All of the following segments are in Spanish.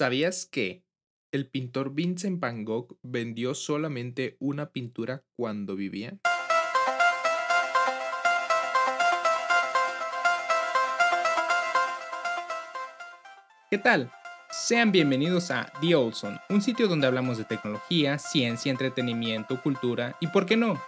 ¿Sabías que el pintor Vincent Van Gogh vendió solamente una pintura cuando vivía? ¿Qué tal? Sean bienvenidos a The Olson, un sitio donde hablamos de tecnología, ciencia, entretenimiento, cultura y, ¿por qué no?,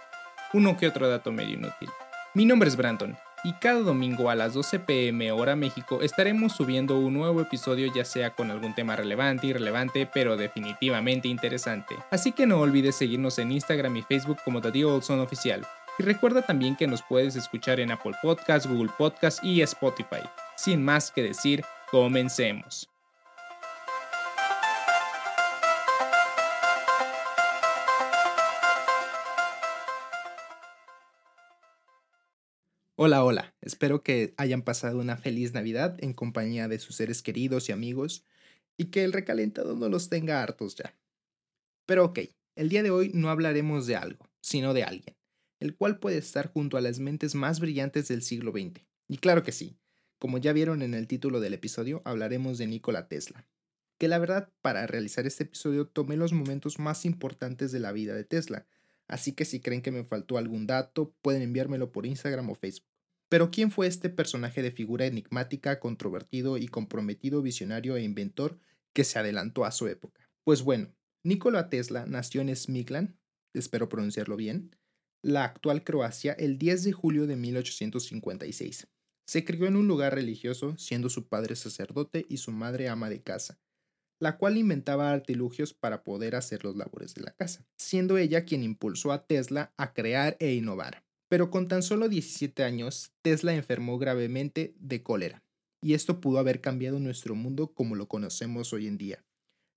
uno que otro dato medio inútil. Mi nombre es Brandon y cada domingo a las 12 pm hora México estaremos subiendo un nuevo episodio ya sea con algún tema relevante, irrelevante, pero definitivamente interesante. Así que no olvides seguirnos en Instagram y Facebook como The Olson Oficial. Y recuerda también que nos puedes escuchar en Apple Podcasts, Google Podcasts y Spotify. Sin más que decir, comencemos. Hola, hola. Espero que hayan pasado una feliz Navidad en compañía de sus seres queridos y amigos y que el recalentado no los tenga hartos ya. Pero ok, el día de hoy no hablaremos de algo, sino de alguien, el cual puede estar junto a las mentes más brillantes del siglo XX. Y claro que sí, como ya vieron en el título del episodio, hablaremos de Nikola Tesla. Que la verdad, para realizar este episodio tomé los momentos más importantes de la vida de Tesla, así que si creen que me faltó algún dato, pueden enviármelo por Instagram o Facebook. Pero ¿quién fue este personaje de figura enigmática, controvertido y comprometido visionario e inventor que se adelantó a su época? Pues bueno, Nikola Tesla nació en Smiglan, espero pronunciarlo bien, la actual Croacia, el 10 de julio de 1856. Se crió en un lugar religioso, siendo su padre sacerdote y su madre ama de casa, la cual inventaba artilugios para poder hacer los labores de la casa, siendo ella quien impulsó a Tesla a crear e innovar. Pero con tan solo 17 años, Tesla enfermó gravemente de cólera, y esto pudo haber cambiado nuestro mundo como lo conocemos hoy en día,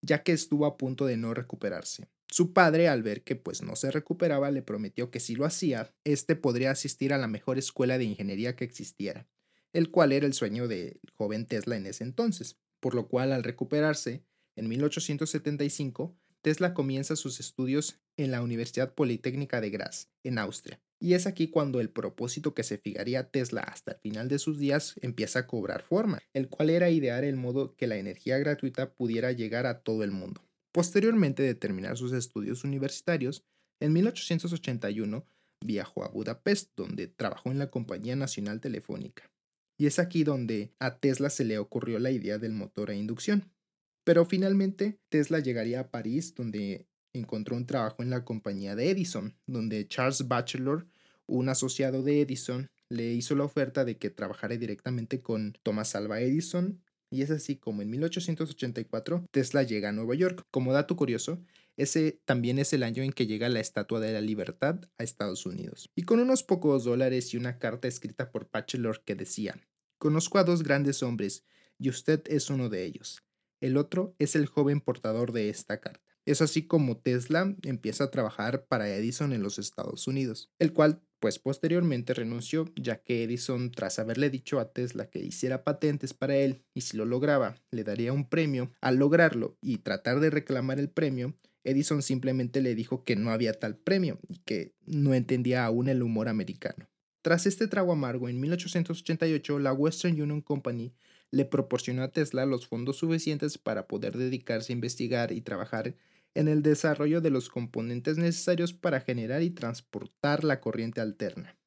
ya que estuvo a punto de no recuperarse. Su padre, al ver que pues no se recuperaba, le prometió que si lo hacía, éste podría asistir a la mejor escuela de ingeniería que existiera, el cual era el sueño del joven Tesla en ese entonces, por lo cual al recuperarse, en 1875, Tesla comienza sus estudios en la Universidad Politécnica de Graz, en Austria, y es aquí cuando el propósito que se fijaría Tesla hasta el final de sus días empieza a cobrar forma, el cual era idear el modo que la energía gratuita pudiera llegar a todo el mundo. Posteriormente de terminar sus estudios universitarios, en 1881 viajó a Budapest, donde trabajó en la Compañía Nacional Telefónica. Y es aquí donde a Tesla se le ocurrió la idea del motor a inducción. Pero finalmente Tesla llegaría a París, donde encontró un trabajo en la compañía de Edison, donde Charles Batchelor, un asociado de Edison, le hizo la oferta de que trabajara directamente con Thomas Alva Edison, y es así como en 1884 Tesla llega a Nueva York. Como dato curioso, ese también es el año en que llega la Estatua de la Libertad a Estados Unidos. Y con unos pocos dólares y una carta escrita por Batchelor que decía, Conozco a dos grandes hombres, y usted es uno de ellos. El otro es el joven portador de esta carta. Es así como Tesla empieza a trabajar para Edison en los Estados Unidos, el cual pues posteriormente renunció ya que Edison tras haberle dicho a Tesla que hiciera patentes para él y si lo lograba le daría un premio, al lograrlo y tratar de reclamar el premio, Edison simplemente le dijo que no había tal premio y que no entendía aún el humor americano. Tras este trago amargo, en 1888 la Western Union Company le proporcionó a Tesla los fondos suficientes para poder dedicarse a investigar y trabajar en el desarrollo de los componentes necesarios para generar y transportar la corriente alterna.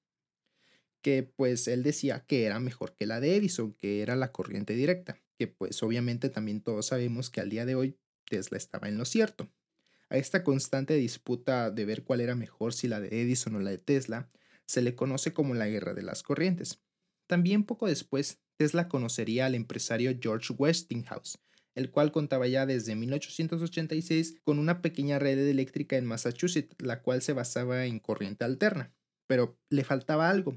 Que pues él decía que era mejor que la de Edison, que era la corriente directa, que pues obviamente también todos sabemos que al día de hoy Tesla estaba en lo cierto. A esta constante disputa de ver cuál era mejor, si la de Edison o la de Tesla, se le conoce como la guerra de las corrientes. También poco después, Tesla conocería al empresario George Westinghouse, el cual contaba ya desde 1886 con una pequeña red eléctrica en Massachusetts, la cual se basaba en corriente alterna. Pero le faltaba algo,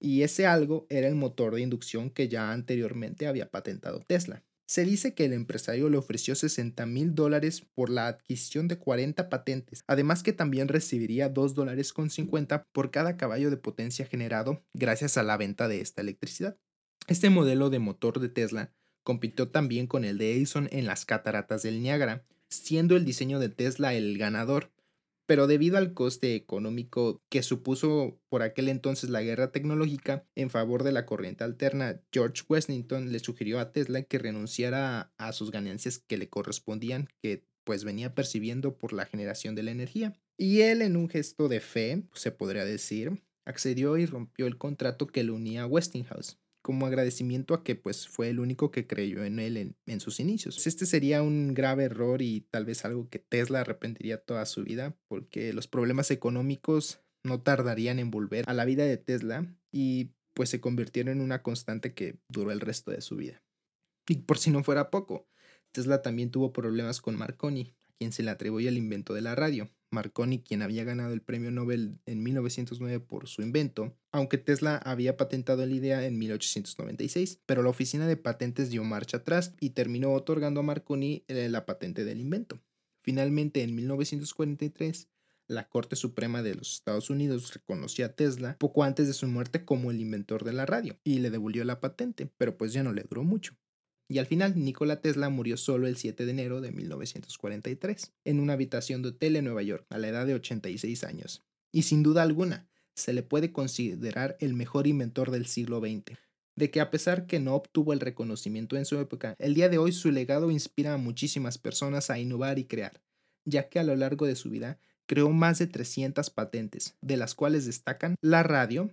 y ese algo era el motor de inducción que ya anteriormente había patentado Tesla. Se dice que el empresario le ofreció 60 mil dólares por la adquisición de 40 patentes, además que también recibiría 2 dólares con 50 por cada caballo de potencia generado gracias a la venta de esta electricidad. Este modelo de motor de Tesla Compitió también con el de Edison en las cataratas del Niágara, siendo el diseño de Tesla el ganador, pero debido al coste económico que supuso por aquel entonces la guerra tecnológica en favor de la corriente alterna, George Washington le sugirió a Tesla que renunciara a sus ganancias que le correspondían, que pues venía percibiendo por la generación de la energía. Y él, en un gesto de fe, se podría decir, accedió y rompió el contrato que le unía a Westinghouse como agradecimiento a que pues fue el único que creyó en él en, sus inicios. Este sería un grave error y tal vez algo que Tesla arrepentiría toda su vida porque los problemas económicos no tardarían en volver a la vida de Tesla y pues se convirtieron en una constante que duró el resto de su vida. Y por si no fuera poco, Tesla también tuvo problemas con Marconi, quien se le atribuye el invento de la radio. Marconi, quien había ganado el premio Nobel en 1909 por su invento, aunque Tesla había patentado la idea en 1896, pero la oficina de patentes dio marcha atrás y terminó otorgando a Marconi eh, la patente del invento. Finalmente, en 1943, la Corte Suprema de los Estados Unidos reconoció a Tesla poco antes de su muerte como el inventor de la radio y le devolvió la patente, pero pues ya no le duró mucho. Y al final, Nikola Tesla murió solo el 7 de enero de 1943, en una habitación de hotel en Nueva York, a la edad de 86 años. Y sin duda alguna, se le puede considerar el mejor inventor del siglo XX, de que a pesar que no obtuvo el reconocimiento en su época, el día de hoy su legado inspira a muchísimas personas a innovar y crear, ya que a lo largo de su vida creó más de 300 patentes, de las cuales destacan la radio,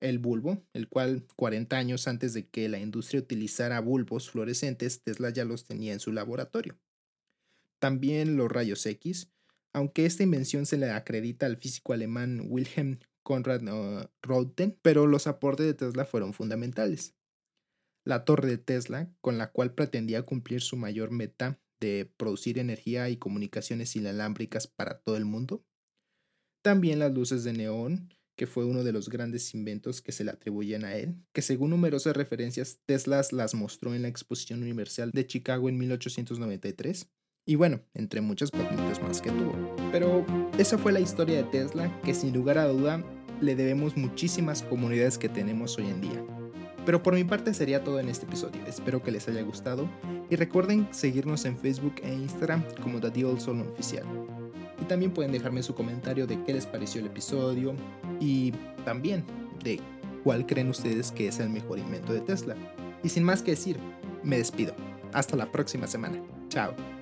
el bulbo, el cual 40 años antes de que la industria utilizara bulbos fluorescentes, Tesla ya los tenía en su laboratorio. También los rayos X, aunque esta invención se le acredita al físico alemán Wilhelm Conrad uh, Röntgen, pero los aportes de Tesla fueron fundamentales. La torre de Tesla, con la cual pretendía cumplir su mayor meta de producir energía y comunicaciones inalámbricas para todo el mundo. También las luces de neón, que fue uno de los grandes inventos que se le atribuyen a él, que según numerosas referencias Tesla las mostró en la Exposición Universal de Chicago en 1893. Y bueno, entre muchas patentes más que tuvo. Pero esa fue la historia de Tesla, que sin lugar a duda le debemos muchísimas comunidades que tenemos hoy en día. Pero por mi parte sería todo en este episodio. Espero que les haya gustado y recuerden seguirnos en Facebook e Instagram como The Deal Solo Oficial. Y también pueden dejarme su comentario de qué les pareció el episodio y también de cuál creen ustedes que es el mejor invento de Tesla. Y sin más que decir, me despido. Hasta la próxima semana. Chao.